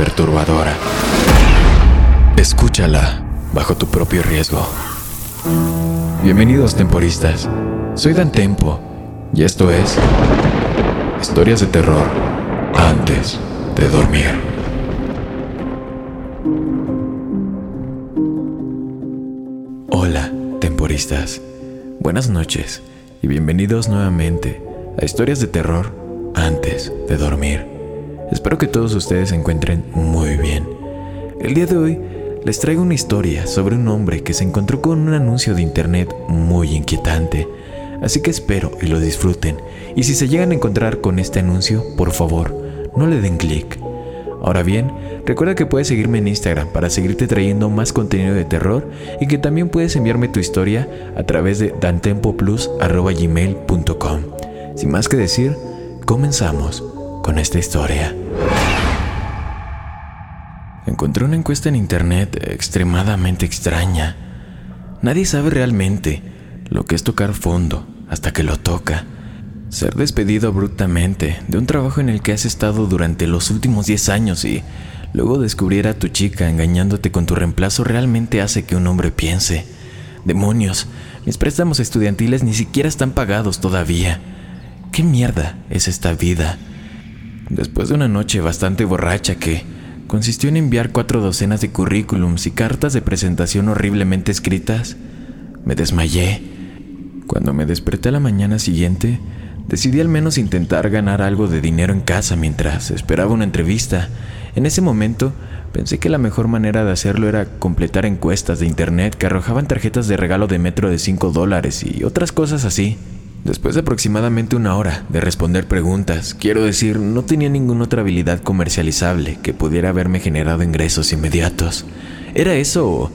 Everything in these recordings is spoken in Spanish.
perturbadora. Escúchala bajo tu propio riesgo. Bienvenidos temporistas. Soy Dan Tempo y esto es Historias de terror antes de dormir. Hola, temporistas. Buenas noches y bienvenidos nuevamente a Historias de terror antes de dormir. Espero que todos ustedes se encuentren muy bien. El día de hoy les traigo una historia sobre un hombre que se encontró con un anuncio de internet muy inquietante. Así que espero y lo disfruten. Y si se llegan a encontrar con este anuncio, por favor, no le den clic. Ahora bien, recuerda que puedes seguirme en Instagram para seguirte trayendo más contenido de terror y que también puedes enviarme tu historia a través de dantempoplus.gmail.com. Sin más que decir, comenzamos con esta historia. Encontré una encuesta en internet extremadamente extraña. Nadie sabe realmente lo que es tocar fondo hasta que lo toca. Ser despedido abruptamente de un trabajo en el que has estado durante los últimos 10 años y luego descubrir a tu chica engañándote con tu reemplazo realmente hace que un hombre piense, demonios, mis préstamos estudiantiles ni siquiera están pagados todavía. ¿Qué mierda es esta vida? Después de una noche bastante borracha que consistió en enviar cuatro docenas de currículums y cartas de presentación horriblemente escritas, me desmayé. Cuando me desperté a la mañana siguiente, decidí al menos intentar ganar algo de dinero en casa mientras esperaba una entrevista. En ese momento, pensé que la mejor manera de hacerlo era completar encuestas de internet que arrojaban tarjetas de regalo de metro de 5 dólares y otras cosas así. Después de aproximadamente una hora de responder preguntas, quiero decir, no tenía ninguna otra habilidad comercializable que pudiera haberme generado ingresos inmediatos. ¿Era eso o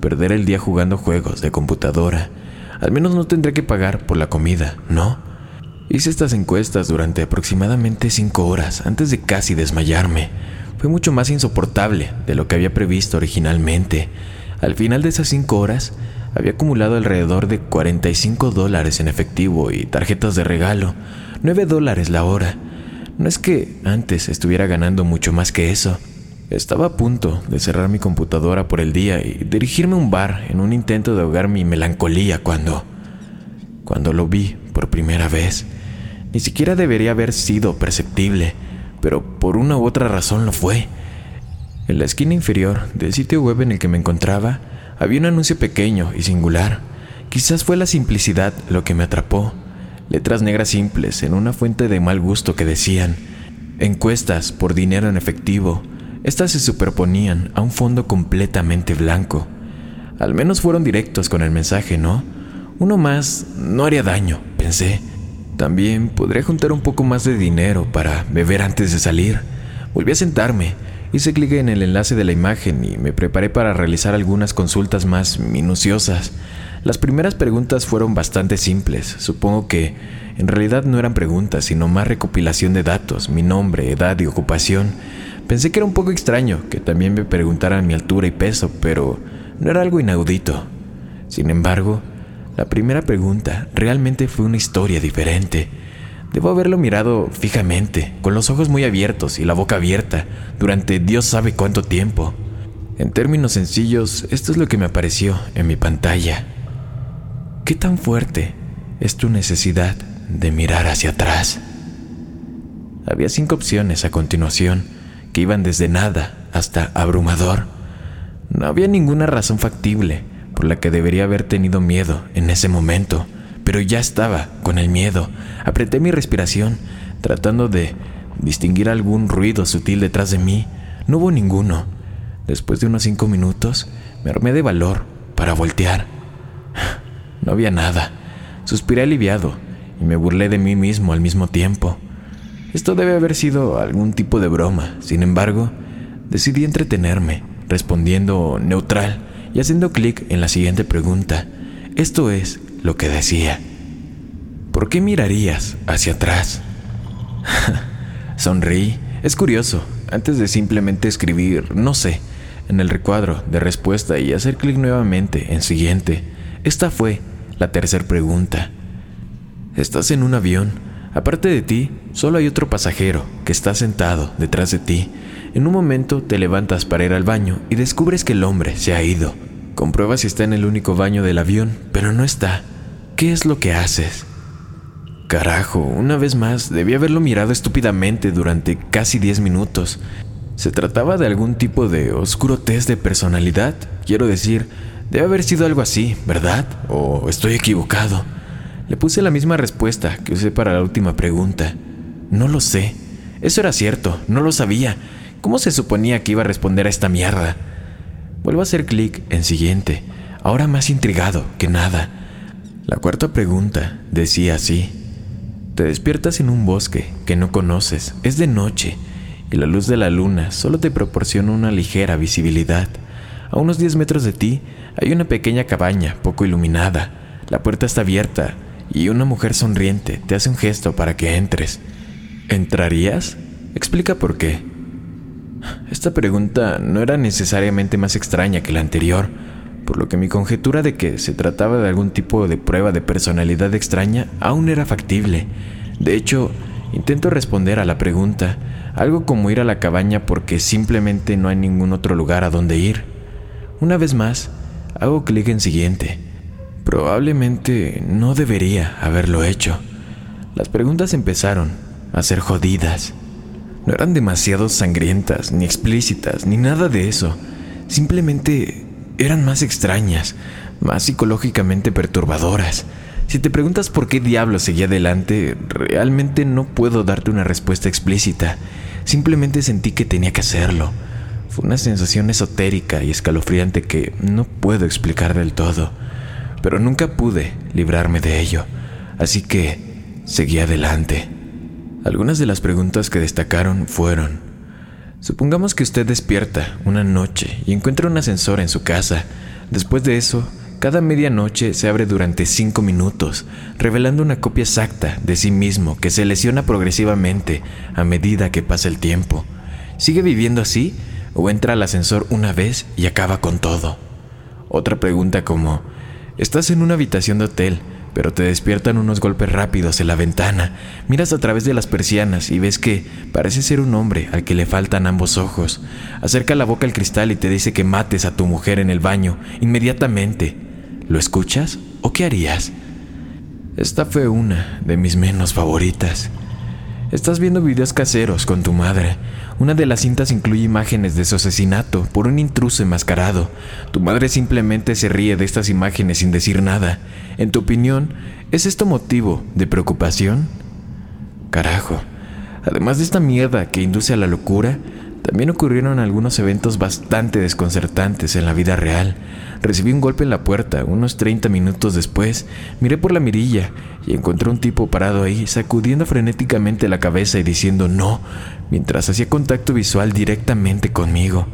perder el día jugando juegos de computadora? Al menos no tendré que pagar por la comida, ¿no? Hice estas encuestas durante aproximadamente cinco horas antes de casi desmayarme. Fue mucho más insoportable de lo que había previsto originalmente. Al final de esas cinco horas, había acumulado alrededor de 45 dólares en efectivo y tarjetas de regalo, 9 dólares la hora. No es que antes estuviera ganando mucho más que eso. Estaba a punto de cerrar mi computadora por el día y dirigirme a un bar en un intento de ahogar mi melancolía cuando... cuando lo vi por primera vez. Ni siquiera debería haber sido perceptible, pero por una u otra razón lo fue. En la esquina inferior del sitio web en el que me encontraba, había un anuncio pequeño y singular. Quizás fue la simplicidad lo que me atrapó. Letras negras simples en una fuente de mal gusto que decían, encuestas por dinero en efectivo. Estas se superponían a un fondo completamente blanco. Al menos fueron directos con el mensaje, ¿no? Uno más no haría daño, pensé. También podría juntar un poco más de dinero para beber antes de salir. Volví a sentarme Hice clic en el enlace de la imagen y me preparé para realizar algunas consultas más minuciosas. Las primeras preguntas fueron bastante simples. Supongo que en realidad no eran preguntas, sino más recopilación de datos, mi nombre, edad y ocupación. Pensé que era un poco extraño que también me preguntaran mi altura y peso, pero no era algo inaudito. Sin embargo, la primera pregunta realmente fue una historia diferente. Debo haberlo mirado fijamente, con los ojos muy abiertos y la boca abierta, durante Dios sabe cuánto tiempo. En términos sencillos, esto es lo que me apareció en mi pantalla. ¿Qué tan fuerte es tu necesidad de mirar hacia atrás? Había cinco opciones a continuación, que iban desde nada hasta abrumador. No había ninguna razón factible por la que debería haber tenido miedo en ese momento pero ya estaba con el miedo. Apreté mi respiración, tratando de distinguir algún ruido sutil detrás de mí. No hubo ninguno. Después de unos cinco minutos, me armé de valor para voltear. No había nada. Suspiré aliviado y me burlé de mí mismo al mismo tiempo. Esto debe haber sido algún tipo de broma. Sin embargo, decidí entretenerme, respondiendo neutral y haciendo clic en la siguiente pregunta. Esto es lo que decía. ¿Por qué mirarías hacia atrás? Sonreí. Es curioso, antes de simplemente escribir, no sé, en el recuadro de respuesta y hacer clic nuevamente en siguiente. Esta fue la tercera pregunta. Estás en un avión. Aparte de ti, solo hay otro pasajero que está sentado detrás de ti. En un momento te levantas para ir al baño y descubres que el hombre se ha ido. Compruebas si está en el único baño del avión, pero no está. ¿Qué es lo que haces? Carajo, una vez más, debí haberlo mirado estúpidamente durante casi 10 minutos. ¿Se trataba de algún tipo de oscuro test de personalidad? Quiero decir, debe haber sido algo así, ¿verdad? ¿O estoy equivocado? Le puse la misma respuesta que usé para la última pregunta. No lo sé. Eso era cierto, no lo sabía. ¿Cómo se suponía que iba a responder a esta mierda? Vuelvo a hacer clic en siguiente, ahora más intrigado que nada. La cuarta pregunta decía así. Te despiertas en un bosque que no conoces, es de noche, y la luz de la luna solo te proporciona una ligera visibilidad. A unos 10 metros de ti hay una pequeña cabaña poco iluminada. La puerta está abierta y una mujer sonriente te hace un gesto para que entres. ¿Entrarías? Explica por qué. Esta pregunta no era necesariamente más extraña que la anterior por lo que mi conjetura de que se trataba de algún tipo de prueba de personalidad extraña aún era factible. De hecho, intento responder a la pregunta, algo como ir a la cabaña porque simplemente no hay ningún otro lugar a donde ir. Una vez más, hago clic en siguiente. Probablemente no debería haberlo hecho. Las preguntas empezaron a ser jodidas. No eran demasiado sangrientas, ni explícitas, ni nada de eso. Simplemente eran más extrañas, más psicológicamente perturbadoras. Si te preguntas por qué diablo seguía adelante, realmente no puedo darte una respuesta explícita. Simplemente sentí que tenía que hacerlo. Fue una sensación esotérica y escalofriante que no puedo explicar del todo, pero nunca pude librarme de ello, así que seguí adelante. Algunas de las preguntas que destacaron fueron, Supongamos que usted despierta una noche y encuentra un ascensor en su casa. Después de eso, cada medianoche se abre durante cinco minutos, revelando una copia exacta de sí mismo que se lesiona progresivamente a medida que pasa el tiempo. ¿Sigue viviendo así o entra al ascensor una vez y acaba con todo? Otra pregunta como, estás en una habitación de hotel pero te despiertan unos golpes rápidos en la ventana. Miras a través de las persianas y ves que parece ser un hombre al que le faltan ambos ojos. Acerca la boca al cristal y te dice que mates a tu mujer en el baño inmediatamente. ¿Lo escuchas o qué harías? Esta fue una de mis menos favoritas. Estás viendo videos caseros con tu madre. Una de las cintas incluye imágenes de su asesinato por un intruso enmascarado. Tu madre simplemente se ríe de estas imágenes sin decir nada. En tu opinión, ¿es esto motivo de preocupación? Carajo. Además de esta mierda que induce a la locura, también ocurrieron algunos eventos bastante desconcertantes en la vida real. Recibí un golpe en la puerta unos 30 minutos después. Miré por la mirilla y encontré un tipo parado ahí, sacudiendo frenéticamente la cabeza y diciendo no, mientras hacía contacto visual directamente conmigo.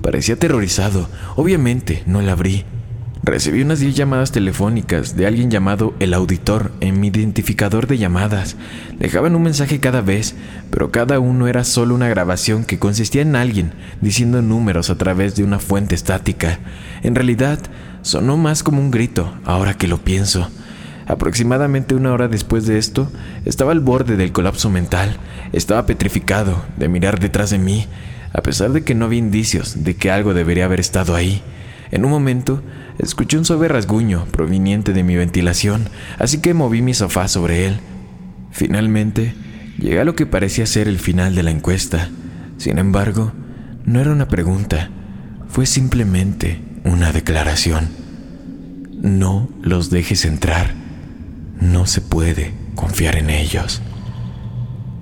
Parecía aterrorizado. Obviamente no la abrí. Recibí unas 10 llamadas telefónicas de alguien llamado el auditor en mi identificador de llamadas. Dejaban un mensaje cada vez, pero cada uno era solo una grabación que consistía en alguien diciendo números a través de una fuente estática. En realidad, sonó más como un grito, ahora que lo pienso. Aproximadamente una hora después de esto, estaba al borde del colapso mental. Estaba petrificado de mirar detrás de mí, a pesar de que no había indicios de que algo debería haber estado ahí. En un momento, escuché un suave rasguño proveniente de mi ventilación, así que moví mi sofá sobre él. Finalmente, llegué a lo que parecía ser el final de la encuesta. Sin embargo, no era una pregunta, fue simplemente una declaración. No los dejes entrar. No se puede confiar en ellos.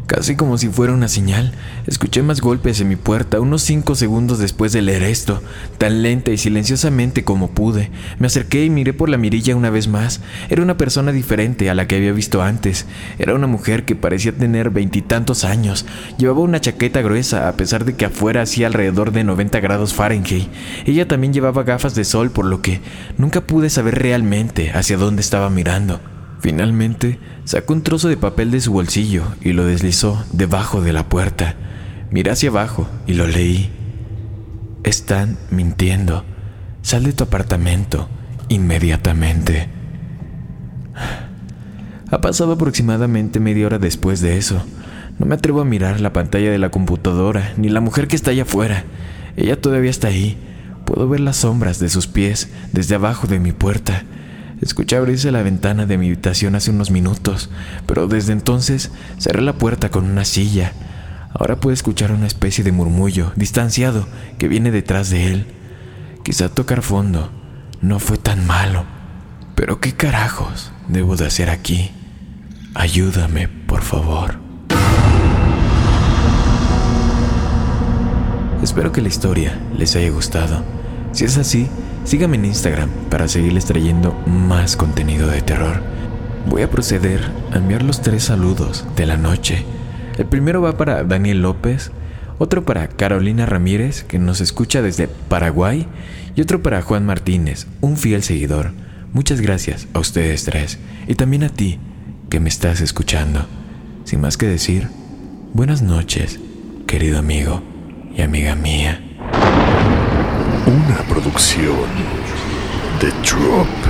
Casi como si fuera una señal, escuché más golpes en mi puerta unos cinco segundos después de leer esto, tan lenta y silenciosamente como pude. Me acerqué y miré por la mirilla una vez más. Era una persona diferente a la que había visto antes. Era una mujer que parecía tener veintitantos años. Llevaba una chaqueta gruesa a pesar de que afuera hacía alrededor de 90 grados Fahrenheit. Ella también llevaba gafas de sol por lo que nunca pude saber realmente hacia dónde estaba mirando. Finalmente, sacó un trozo de papel de su bolsillo y lo deslizó debajo de la puerta. Miré hacia abajo y lo leí. Están mintiendo. Sal de tu apartamento inmediatamente. Ha pasado aproximadamente media hora después de eso. No me atrevo a mirar la pantalla de la computadora, ni la mujer que está allá afuera. Ella todavía está ahí. Puedo ver las sombras de sus pies desde abajo de mi puerta. Escuché abrirse la ventana de mi habitación hace unos minutos, pero desde entonces cerré la puerta con una silla. Ahora puedo escuchar una especie de murmullo, distanciado, que viene detrás de él. Quizá tocar fondo no fue tan malo. Pero ¿qué carajos debo de hacer aquí? Ayúdame, por favor. Espero que la historia les haya gustado. Si es así, síganme en Instagram para seguirles trayendo más contenido de terror. Voy a proceder a enviar los tres saludos de la noche. El primero va para Daniel López, otro para Carolina Ramírez, que nos escucha desde Paraguay, y otro para Juan Martínez, un fiel seguidor. Muchas gracias a ustedes tres y también a ti que me estás escuchando. Sin más que decir, buenas noches, querido amigo y amiga mía. Una producción de Drop.